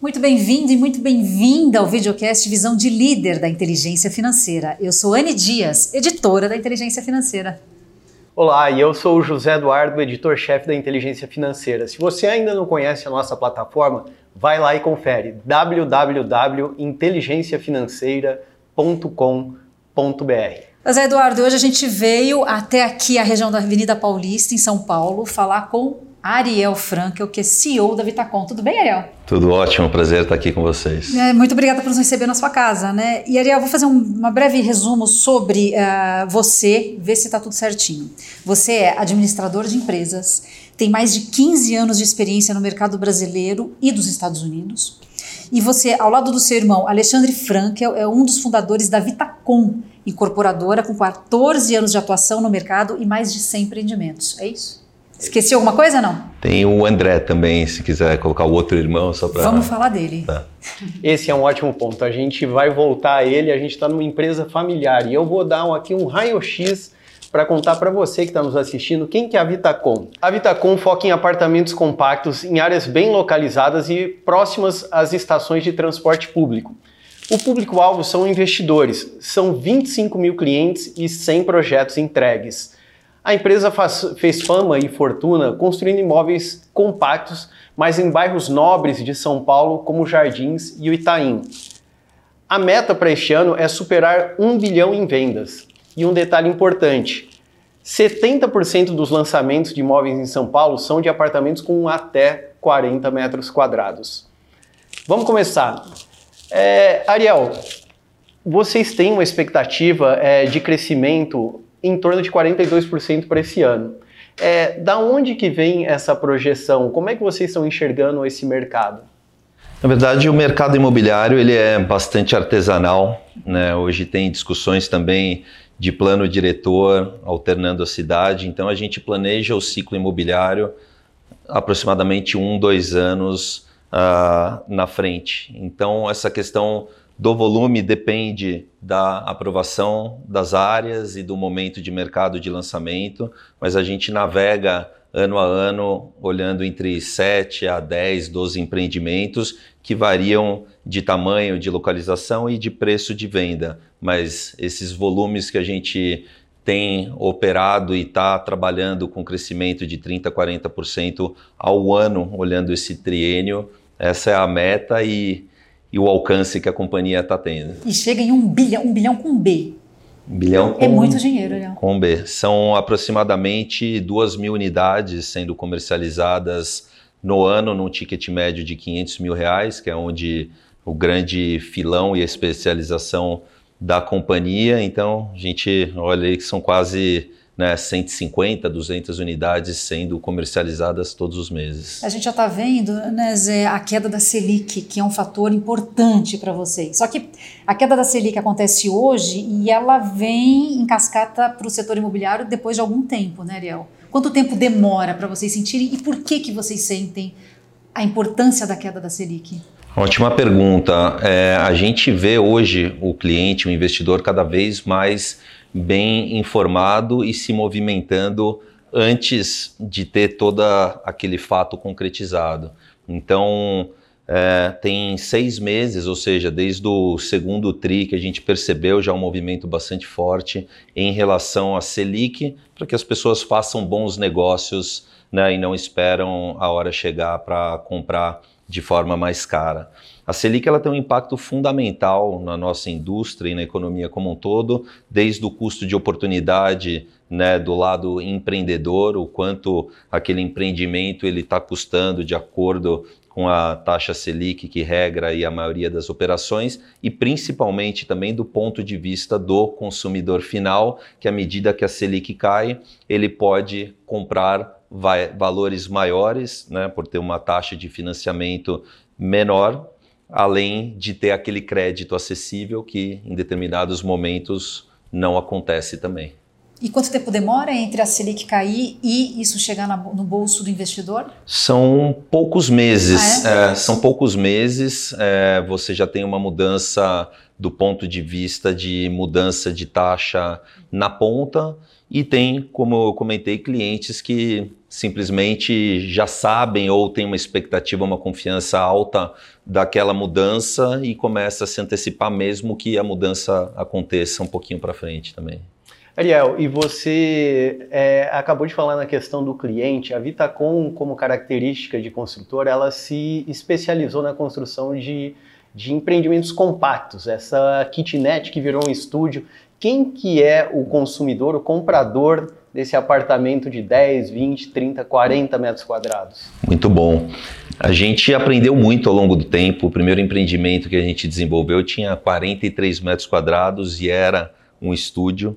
Muito bem-vindo e muito bem-vinda ao videocast Visão de Líder da Inteligência Financeira. Eu sou Anne Dias, editora da Inteligência Financeira. Olá, e eu sou o José Eduardo, editor-chefe da Inteligência Financeira. Se você ainda não conhece a nossa plataforma, vai lá e confere www.inteligenciafinanceira.com.br. José Eduardo, hoje a gente veio até aqui a região da Avenida Paulista, em São Paulo, falar com Ariel Frankel, que é CEO da Vitacom. Tudo bem, Ariel? Tudo ótimo, prazer estar aqui com vocês. É, muito obrigada por nos receber na sua casa, né? E Ariel, vou fazer um uma breve resumo sobre uh, você, ver se está tudo certinho. Você é administrador de empresas, tem mais de 15 anos de experiência no mercado brasileiro e dos Estados Unidos. E você, ao lado do seu irmão Alexandre Frankel, é um dos fundadores da Vitacom, incorporadora com 14 anos de atuação no mercado e mais de 100 empreendimentos. É isso? Esqueci alguma coisa não? Tem o André também, se quiser colocar o outro irmão só para. Vamos falar dele. Tá. Esse é um ótimo ponto. A gente vai voltar a ele. A gente está numa empresa familiar e eu vou dar aqui um raio-x para contar para você que está nos assistindo quem que é a Vitacom. A Vitacom foca em apartamentos compactos em áreas bem localizadas e próximas às estações de transporte público. O público-alvo são investidores, são 25 mil clientes e 100 projetos entregues. A empresa faz, fez fama e fortuna construindo imóveis compactos, mas em bairros nobres de São Paulo, como Jardins e o Itaim. A meta para este ano é superar um bilhão em vendas. E um detalhe importante: 70% dos lançamentos de imóveis em São Paulo são de apartamentos com até 40 metros quadrados. Vamos começar. É, Ariel, vocês têm uma expectativa é, de crescimento em torno de 42% para esse ano. É, da onde que vem essa projeção? Como é que vocês estão enxergando esse mercado? Na verdade, o mercado imobiliário ele é bastante artesanal. Né? Hoje tem discussões também de plano diretor alternando a cidade. Então, a gente planeja o ciclo imobiliário aproximadamente um, dois anos uh, na frente. Então, essa questão do volume depende da aprovação das áreas e do momento de mercado de lançamento, mas a gente navega ano a ano olhando entre 7 a 10, 12 empreendimentos que variam de tamanho, de localização e de preço de venda. Mas esses volumes que a gente tem operado e está trabalhando com crescimento de 30% a 40% ao ano, olhando esse triênio, essa é a meta e e o alcance que a companhia está tendo. E chega em um bilhão, um bilhão com B. Um bilhão é com, é muito dinheiro, Leão. Com B. São aproximadamente duas mil unidades sendo comercializadas no ano, num ticket médio de 500 mil reais, que é onde o grande filão e a especialização da companhia. Então, a gente olha aí que são quase né, 150, 200 unidades sendo comercializadas todos os meses. A gente já está vendo né, Zé, a queda da Selic, que é um fator importante para vocês. Só que a queda da Selic acontece hoje e ela vem em cascata para o setor imobiliário depois de algum tempo, né, Ariel? Quanto tempo demora para vocês sentirem e por que, que vocês sentem a importância da queda da Selic? Ótima pergunta. É, a gente vê hoje o cliente, o investidor, cada vez mais bem informado e se movimentando antes de ter todo aquele fato concretizado. Então, é, tem seis meses, ou seja, desde o segundo TRI que a gente percebeu já um movimento bastante forte em relação à Selic, para que as pessoas façam bons negócios né, e não esperam a hora chegar para comprar de forma mais cara. A Selic ela tem um impacto fundamental na nossa indústria e na economia como um todo, desde o custo de oportunidade né, do lado empreendedor, o quanto aquele empreendimento ele está custando de acordo com a taxa Selic que regra e a maioria das operações e principalmente também do ponto de vista do consumidor final, que à medida que a Selic cai, ele pode comprar valores maiores, né, por ter uma taxa de financiamento menor além de ter aquele crédito acessível que em determinados momentos não acontece também. E quanto tempo demora entre a Selic cair e isso chegar no bolso do investidor? São poucos meses. Ah, é? É, são poucos meses. É, você já tem uma mudança do ponto de vista de mudança de taxa na ponta E tem, como eu comentei, clientes que simplesmente já sabem ou têm uma expectativa, uma confiança alta daquela mudança e começa a se antecipar mesmo que a mudança aconteça um pouquinho para frente também. Ariel, e você é, acabou de falar na questão do cliente. A Vitacom, como característica de construtor, ela se especializou na construção de, de empreendimentos compactos. Essa kitnet que virou um estúdio. Quem que é o consumidor, o comprador desse apartamento de 10, 20, 30, 40 metros quadrados? Muito bom. A gente aprendeu muito ao longo do tempo. O primeiro empreendimento que a gente desenvolveu tinha 43 metros quadrados e era um estúdio.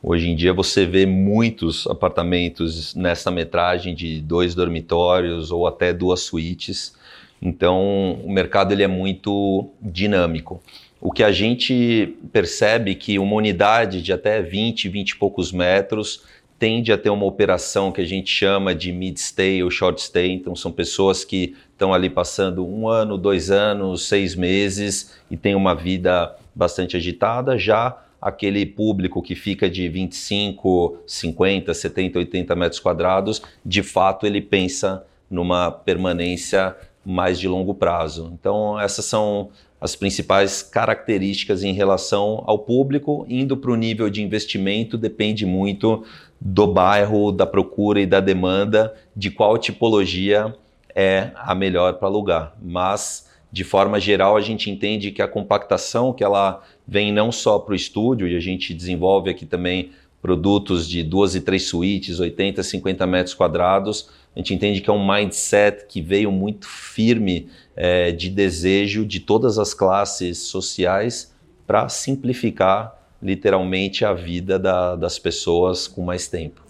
Hoje em dia você vê muitos apartamentos nessa metragem de dois dormitórios ou até duas suítes. Então o mercado ele é muito dinâmico. O que a gente percebe que uma unidade de até 20, 20 e poucos metros tende a ter uma operação que a gente chama de mid-stay ou short-stay. Então, são pessoas que estão ali passando um ano, dois anos, seis meses e têm uma vida bastante agitada. Já aquele público que fica de 25, 50, 70, 80 metros quadrados, de fato ele pensa numa permanência mais de longo prazo. Então, essas são as principais características em relação ao público. Indo para o nível de investimento, depende muito do bairro, da procura e da demanda, de qual tipologia é a melhor para alugar. Mas, de forma geral, a gente entende que a compactação que ela vem não só para o estúdio, e a gente desenvolve aqui também produtos de duas e três suítes, 80, 50 metros quadrados. A gente entende que é um mindset que veio muito firme é, de desejo de todas as classes sociais para simplificar literalmente a vida da, das pessoas com mais tempo.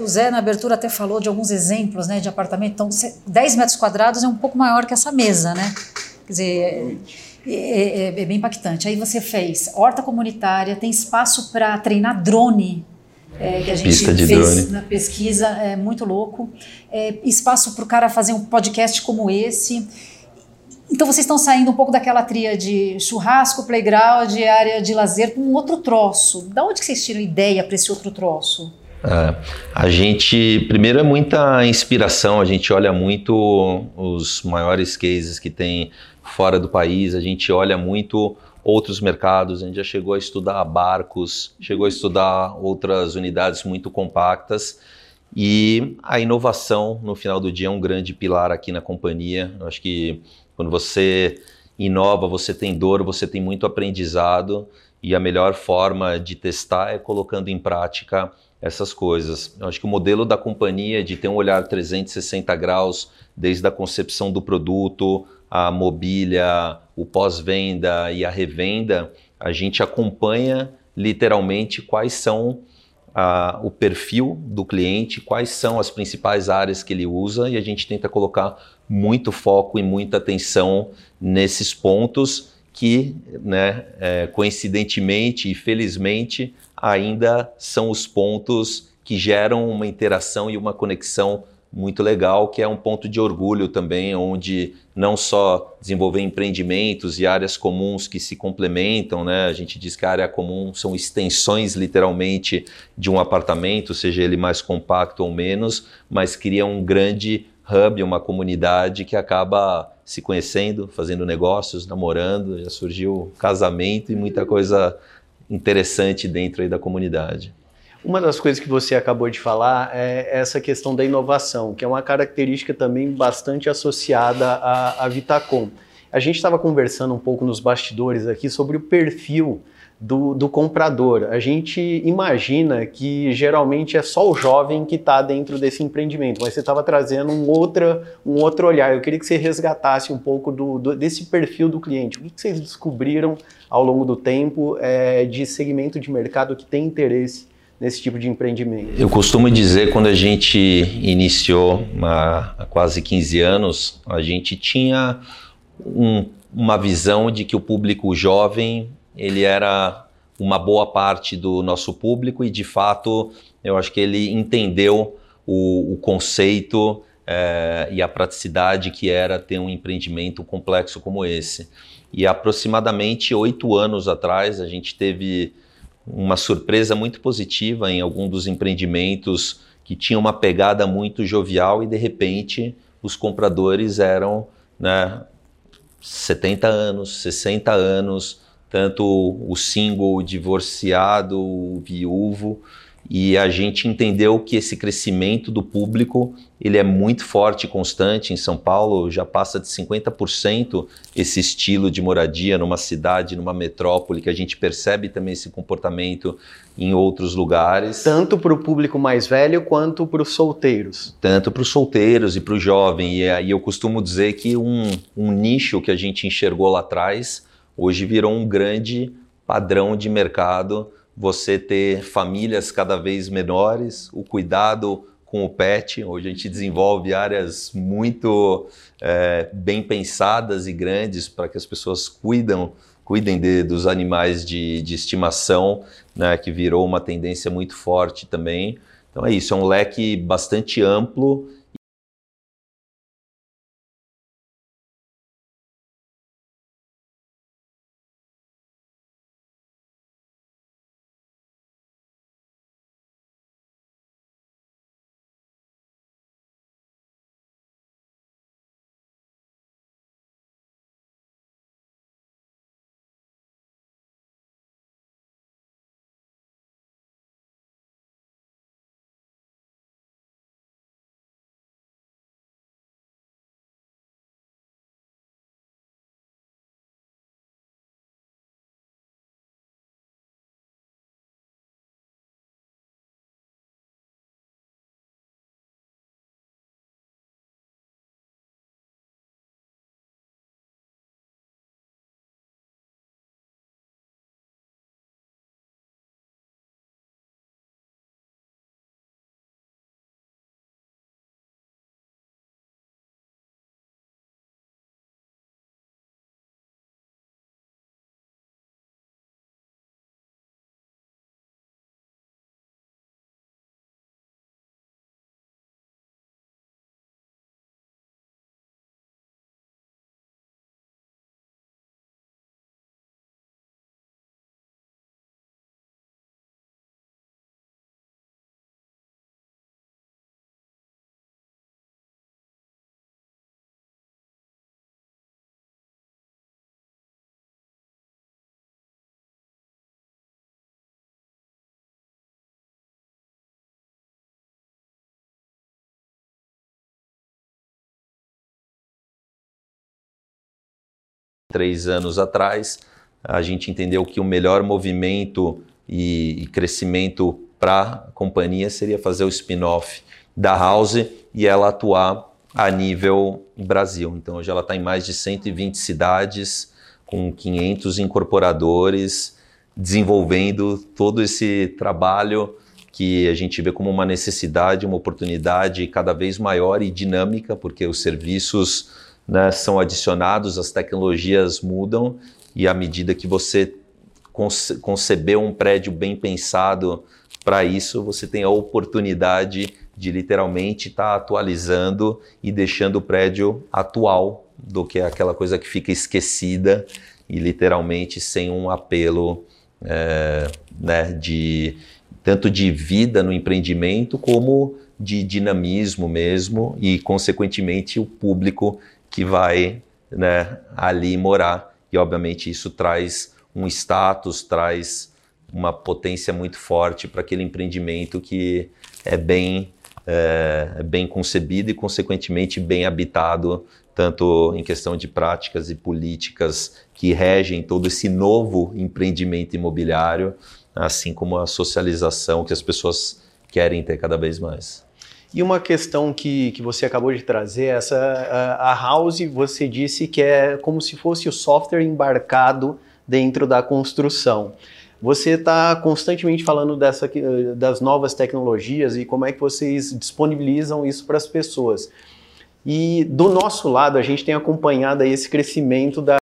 O Zé, na abertura, até falou de alguns exemplos né, de apartamento. Então, 10 metros quadrados é um pouco maior que essa mesa, né? Quer dizer, é, é, é, bem impactante. Aí você fez horta comunitária, tem espaço para treinar drone. É, que a gente Pista de fez drone. na pesquisa, é muito louco. É, espaço para o cara fazer um podcast como esse. Então vocês estão saindo um pouco daquela tria de churrasco, playground, área de lazer, para um outro troço. Da onde que vocês tiram ideia para esse outro troço? É, a gente, primeiro é muita inspiração, a gente olha muito os maiores cases que tem fora do país, a gente olha muito outros mercados, a gente já chegou a estudar barcos, chegou a estudar outras unidades muito compactas e a inovação no final do dia é um grande pilar aqui na companhia. Eu acho que quando você inova, você tem dor, você tem muito aprendizado e a melhor forma de testar é colocando em prática essas coisas. Eu acho que o modelo da companhia de ter um olhar 360 graus desde a concepção do produto, a mobília, o pós-venda e a revenda, a gente acompanha literalmente quais são a, o perfil do cliente, quais são as principais áreas que ele usa e a gente tenta colocar muito foco e muita atenção nesses pontos que, né, é, coincidentemente e felizmente, ainda são os pontos que geram uma interação e uma conexão muito legal, que é um ponto de orgulho também, onde não só desenvolver empreendimentos e áreas comuns que se complementam, né? A gente diz que a área comum são extensões literalmente de um apartamento, seja ele mais compacto ou menos, mas cria um grande hub, uma comunidade que acaba se conhecendo, fazendo negócios, namorando, já surgiu casamento e muita coisa interessante dentro aí da comunidade. Uma das coisas que você acabou de falar é essa questão da inovação, que é uma característica também bastante associada à, à Vitacom. A gente estava conversando um pouco nos bastidores aqui sobre o perfil do, do, comprador. A gente imagina que geralmente é só o jovem que está dentro desse empreendimento, mas você estava trazendo um, outra, um outro olhar. Eu queria que você resgatasse um pouco do, do, desse perfil do cliente. O que vocês descobriram ao longo do tempo é, de segmento de mercado que tem interesse nesse tipo de empreendimento? Eu costumo dizer, quando a gente iniciou há quase 15 anos, a gente tinha um, uma visão de que o público jovem ele era uma boa parte do nosso público e, de fato, eu acho que ele entendeu o, o conceito é, e a praticidade que era ter um empreendimento complexo como esse. E aproximadamente oito anos atrás, a gente teve uma surpresa muito positiva em algum dos empreendimentos que tinha uma pegada muito jovial e de repente os compradores eram né, 70 anos, 60 anos, tanto o single, o divorciado, o viúvo, e a gente entendeu que esse crescimento do público ele é muito forte e constante em São Paulo, já passa de 50% esse estilo de moradia numa cidade, numa metrópole, que a gente percebe também esse comportamento em outros lugares. Tanto para o público mais velho quanto para os solteiros. Tanto para os solteiros e para o jovem. E aí eu costumo dizer que um, um nicho que a gente enxergou lá atrás, hoje virou um grande padrão de mercado você ter famílias cada vez menores, o cuidado com o pet. Hoje a gente desenvolve áreas muito é, bem pensadas e grandes para que as pessoas cuidam, cuidem de, dos animais de, de estimação, né, que virou uma tendência muito forte também. Então é isso, é um leque bastante amplo três anos atrás, a gente entendeu que o melhor movimento e, crescimento para a companhia seria fazer o spin-off da House e ela atuar a nível Brasil. Então hoje ela está em mais de 120 cidades, com 500 incorporadores, desenvolvendo todo esse trabalho que a gente vê como uma necessidade, uma oportunidade cada vez maior e dinâmica, porque os serviços né, são adicionados, as tecnologias mudam e à medida que você conce concebeu um prédio bem pensado para isso, você tem a oportunidade de literalmente estar tá atualizando e deixando o prédio atual do que aquela coisa que fica esquecida e literalmente sem um apelo é, né, de tanto de vida no empreendimento como de dinamismo mesmo e consequentemente o público que vai né, ali morar. E, obviamente, isso traz um status, traz uma potência muito forte para aquele empreendimento que é bem, é, é bem concebido e, consequentemente, bem habitado, tanto em questão de práticas e políticas que regem todo esse novo empreendimento imobiliário, assim como a socialização que as pessoas querem ter cada vez mais. E uma questão que, que você acabou de trazer, essa a, House, você disse que é como se fosse o software embarcado dentro da construção. Você está constantemente falando dessa, das novas tecnologias e como é que vocês disponibilizam isso para as pessoas. E do nosso lado, a gente tem acompanhado esse crescimento da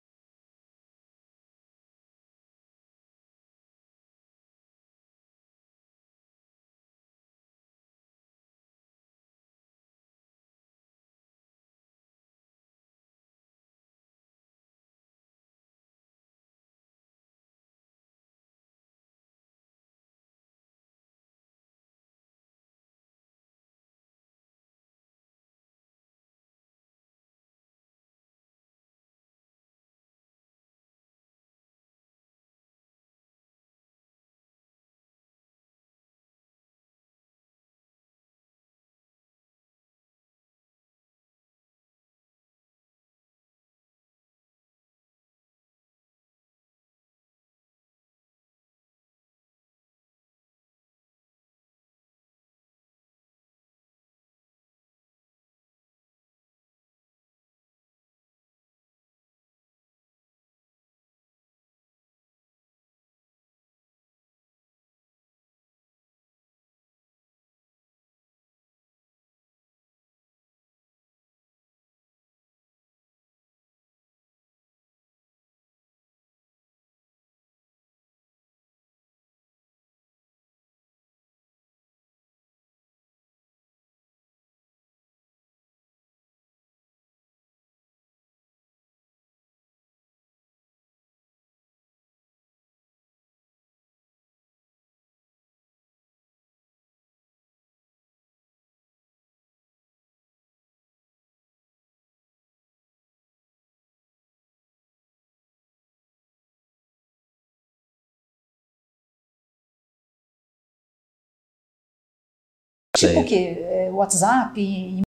Tipo o quê? É, WhatsApp?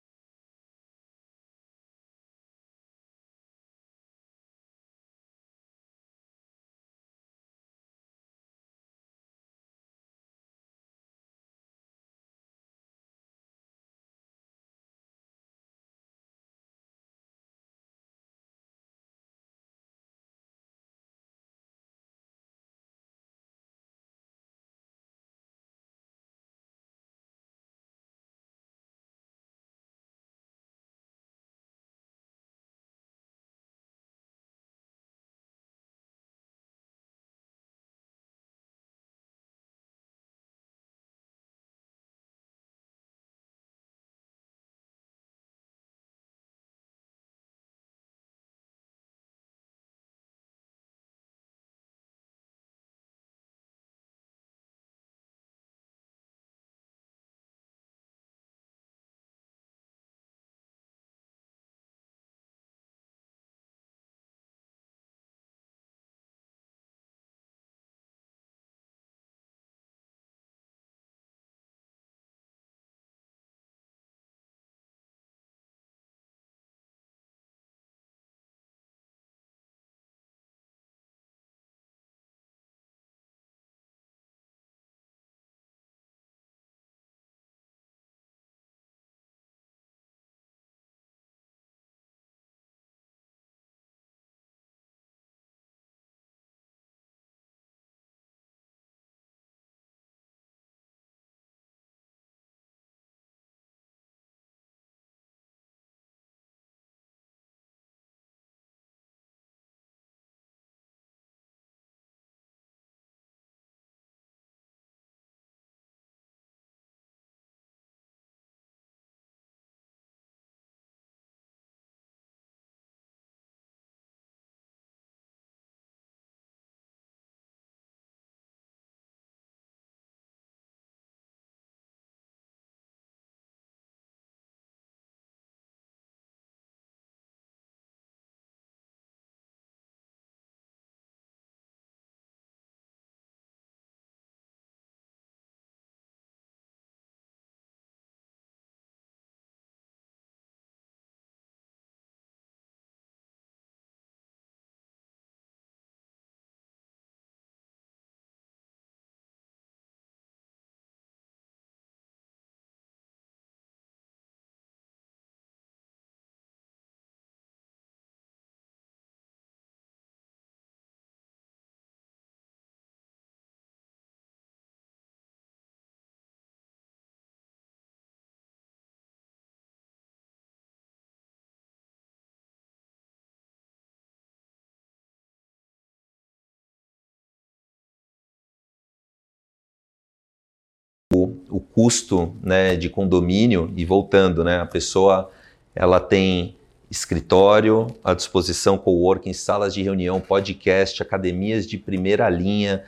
Custo né, de condomínio e voltando, né, a pessoa ela tem escritório à disposição, coworking, salas de reunião, podcast, academias de primeira linha,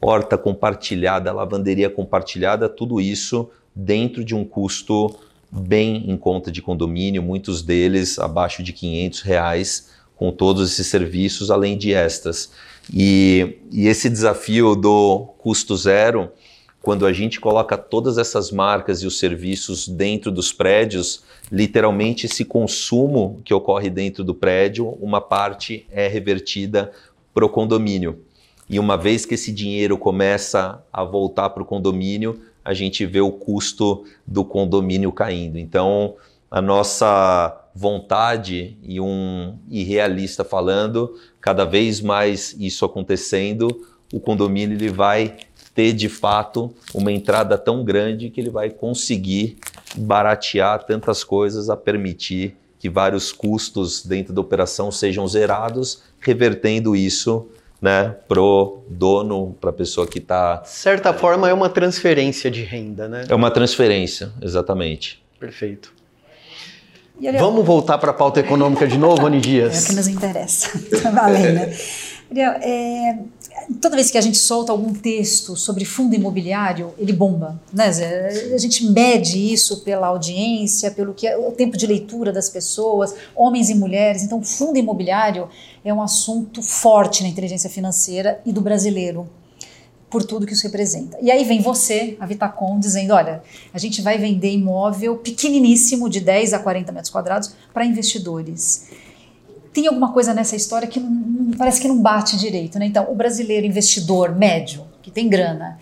horta compartilhada, lavanderia compartilhada, tudo isso dentro de um custo bem em conta de condomínio, muitos deles abaixo de 500 reais, com todos esses serviços, além de extras. E, e esse desafio do custo zero, quando a gente coloca todas essas marcas e os serviços dentro dos prédios, literalmente esse consumo que ocorre dentro do prédio, uma parte é revertida para o condomínio. E uma vez que esse dinheiro começa a voltar para o condomínio, a gente vê o custo do condomínio caindo. Então, a nossa vontade e um irrealista falando, cada vez mais isso acontecendo, o condomínio ele vai ter de fato uma entrada tão grande que ele vai conseguir baratear tantas coisas a permitir que vários custos dentro da operação sejam zerados, revertendo isso né, pro dono, para a pessoa que está. De certa forma, é uma transferência de renda, né? É uma transferência, exatamente. Perfeito. E, Ariel, Vamos voltar para a pauta econômica de novo, Rony É o Dias? que nos interessa. Tá valendo, né? Ariel, é, toda vez que a gente solta algum texto sobre fundo imobiliário, ele bomba, né, Zé? A gente mede isso pela audiência, pelo que é o tempo de leitura das pessoas, homens e mulheres. Então, fundo imobiliário é um assunto forte na inteligência financeira e do brasileiro. por tudo que isso representa. E aí vem você, a Vitacom, dizendo: olha, a gente vai vender imóvel pequeniníssimo, de 10 a 40 metros quadrados, para investidores. Tem alguma coisa nessa história que não, parece que não bate direito, né? Então, o brasileiro investidor médio, que tem grana,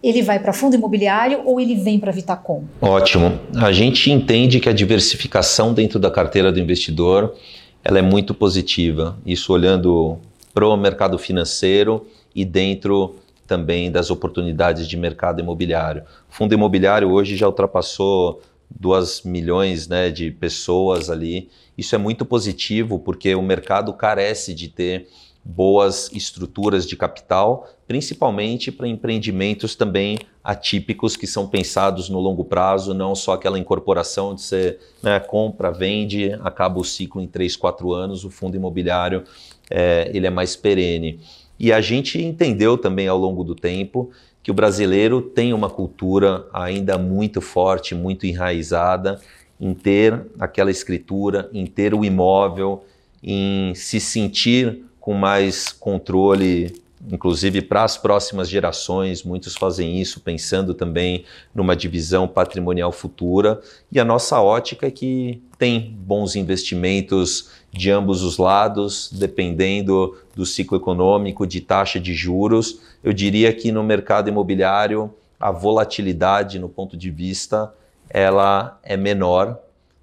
ele vai para fundo imobiliário ou ele vem para Vitacom? Ótimo. A gente entende que a diversificação dentro da carteira do investidor ela é muito positiva. Isso olhando para o mercado financeiro e dentro também das oportunidades de mercado imobiliário. O fundo imobiliário hoje já ultrapassou 2 milhões né, de pessoas ali. Isso é muito positivo porque o mercado carece de ter boas estruturas de capital, principalmente para empreendimentos também atípicos que são pensados no longo prazo, não só aquela incorporação de você né, compra, vende, acaba o ciclo em 3, 4 anos, o fundo imobiliário é, ele é mais perene. E a gente entendeu também ao longo do tempo que o brasileiro tem uma cultura ainda muito forte, muito enraizada em ter aquela escritura, em ter o imóvel, em se sentir com mais controle inclusive para as próximas gerações. Muitos fazem isso pensando também numa divisão patrimonial futura. E a nossa ótica é que tem bons investimentos de ambos os lados, dependendo do ciclo econômico, de taxa de juros. Eu diria que no mercado imobiliário a volatilidade no ponto de vista ela é menor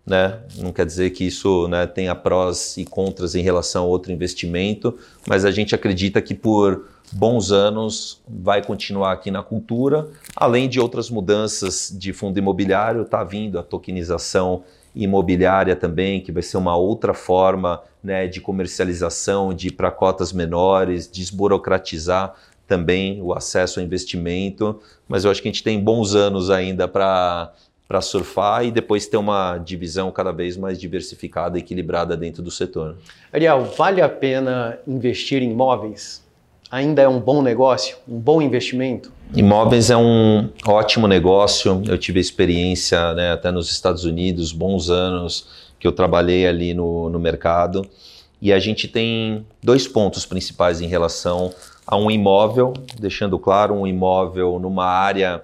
né? Não quer dizer que isso né, tenha prós e contras em relação a outro investimento, mas a gente acredita que por bons anos vai continuar aqui na cultura, além de outras mudanças de fundo imobiliário, está vindo a tokenização imobiliária também, que vai ser uma outra forma né, de comercialização, de ir para cotas menores, desburocratizar também o acesso ao investimento, mas eu acho que a gente tem bons anos ainda para para surfar e depois ter uma divisão cada vez mais diversificada e equilibrada dentro do setor. Ariel, vale a pena investir em imóveis? Ainda é um bom negócio, um bom investimento? Imóveis é um ótimo negócio. Eu tive experiência né, até nos Estados Unidos, bons anos que eu trabalhei ali no, no mercado. E a gente tem dois pontos principais em relação a um imóvel, deixando claro, um imóvel numa área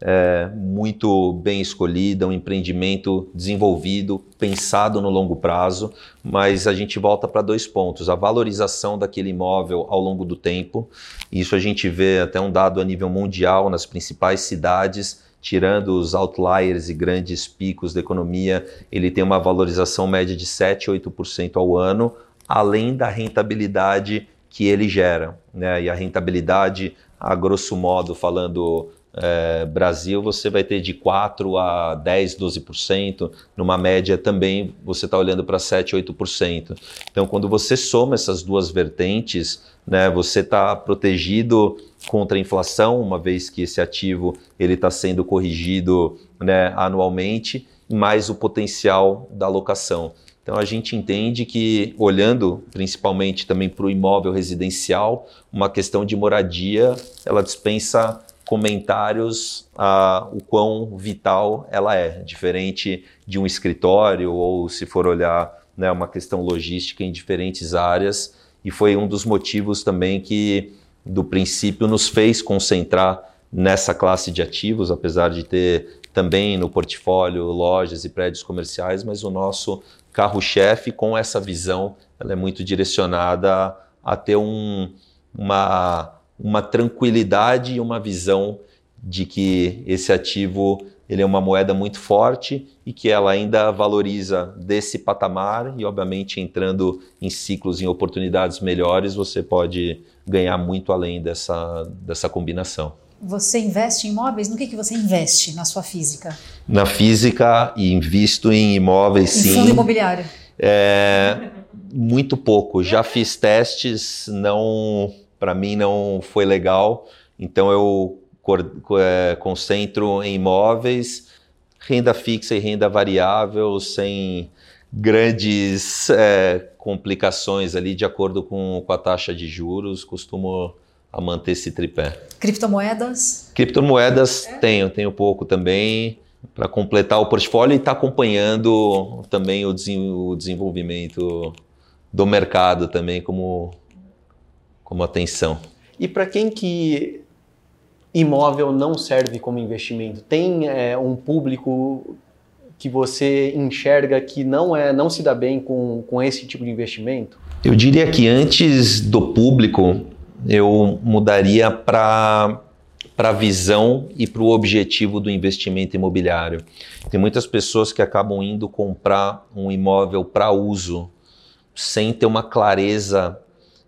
é, muito bem escolhida, um empreendimento desenvolvido, pensado no longo prazo, mas a gente volta para dois pontos: a valorização daquele imóvel ao longo do tempo. Isso a gente vê até um dado a nível mundial nas principais cidades. Tirando os outliers e grandes picos da economia, ele tem uma valorização média de 7, 8% ao ano, além da rentabilidade que ele gera. Né? E a rentabilidade, a grosso modo, falando é, Brasil, você vai ter de 4 a 10, 12%, numa média também você está olhando para 7, 8%. Então, quando você soma essas duas vertentes, né, você está protegido contra a inflação, uma vez que esse ativo ele está sendo corrigido né, anualmente, mais o potencial da locação. Então a gente entende que, olhando principalmente também para o imóvel residencial, uma questão de moradia, ela dispensa comentários a o quão vital ela é, diferente de um escritório ou se for olhar né, uma questão logística em diferentes áreas. E foi um dos motivos também que, do princípio, nos fez concentrar nessa classe de ativos, apesar de ter também no portfólio lojas e prédios comerciais, mas o nosso carro-chefe com essa visão, ela é muito direcionada a ter um, uma uma tranquilidade e uma visão de que esse ativo ele é uma moeda muito forte e que ela ainda valoriza desse patamar e obviamente entrando em ciclos, em oportunidades melhores, você pode ganhar muito além dessa, dessa combinação. Você investe em imóveis? No que, que você investe na sua física? Na física e invisto em imóveis, em sim. fundo imobiliário? É, muito pouco. Já fiz testes, não para mim não foi legal. Então eu é, concentro em imóveis, renda fixa e renda variável, sem grandes é, complicações ali de acordo com, com a taxa de juros. Costumo a manter esse tripé. Criptomoedas? Criptomoedas é. tenho, tenho pouco também para completar o portfólio e estar tá acompanhando também o, o desenvolvimento do mercado também como como atenção. E para quem que imóvel não serve como investimento? Tem é, um público que você enxerga que não é não se dá bem com, com esse tipo de investimento? Eu diria que antes do público, eu mudaria para para a visão e para o objetivo do investimento imobiliário. Tem muitas pessoas que acabam indo comprar um imóvel para uso sem ter uma clareza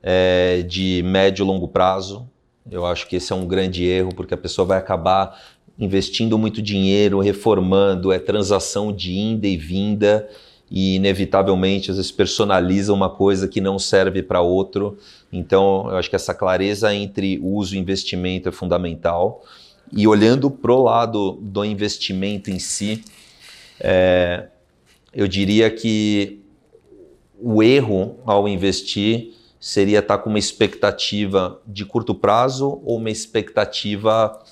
é, de médio e longo prazo. Eu acho que esse é um grande erro, porque a pessoa vai acabar investindo muito dinheiro, reformando, é transação de ida e vinda e inevitavelmente às vezes personaliza uma coisa que não serve para outro. Então, eu acho que essa clareza entre uso e investimento é fundamental. E olhando para o lado do investimento em si, é, eu diria que o erro ao investir seria estar tá com uma expectativa de curto prazo ou uma expectativa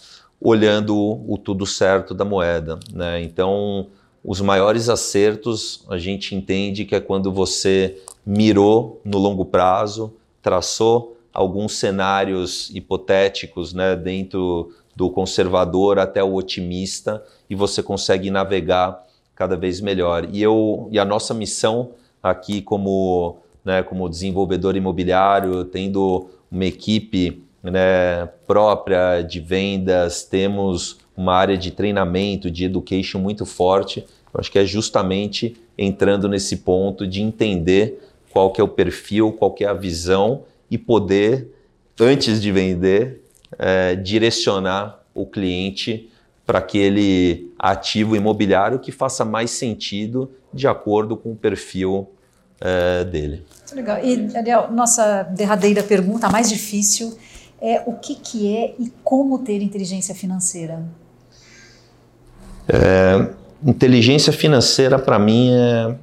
olhando o tudo certo da moeda. Né? Então, os maiores acertos a gente entende que é quando você mirou no longo prazo, traçou alguns cenários hipotéticos né, dentro do conservador até o otimista e você consegue navegar cada vez melhor. E, eu, e a nossa missão aqui como, né, como desenvolvedor imobiliário, tendo uma equipe né, própria de vendas, temos uma área de treinamento, de education muito forte. Eu acho que é justamente entrando nesse ponto de entender qual que é o perfil, qual que é a visão e poder, antes de vender, é, direcionar o cliente para aquele ativo imobiliário que faça mais sentido de acordo com o perfil é, dele. Muito legal. E, Ariel, nossa derradeira pergunta, a mais difícil, é o que, que é e como ter inteligência financeira? É, inteligência financeira para mim é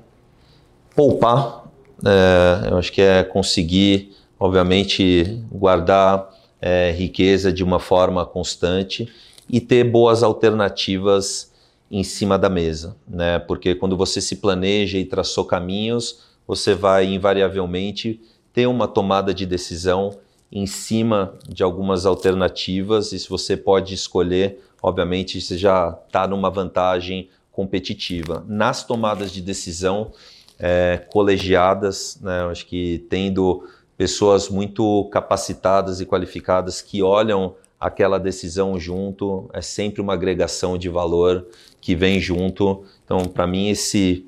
poupar. É, eu acho que é conseguir, obviamente, guardar é, riqueza de uma forma constante e ter boas alternativas em cima da mesa, né? Porque quando você se planeja e traçou caminhos, você vai invariavelmente ter uma tomada de decisão em cima de algumas alternativas e se você pode escolher obviamente você já está numa vantagem competitiva. Nas tomadas de decisão é, colegiadas, né, acho que tendo pessoas muito capacitadas e qualificadas que olham aquela decisão junto, é sempre uma agregação de valor que vem junto. Então, para mim, esse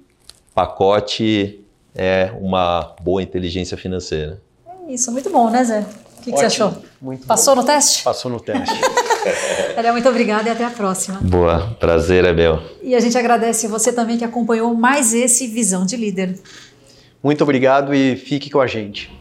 pacote é uma boa inteligência financeira. É isso, muito bom, né, Zé? O que, que você achou? Muito Passou bom. no teste? Passou no teste. Muito obrigada e até a próxima. Boa, prazer é meu. E a gente agradece você também que acompanhou mais esse Visão de Líder. Muito obrigado e fique com a gente.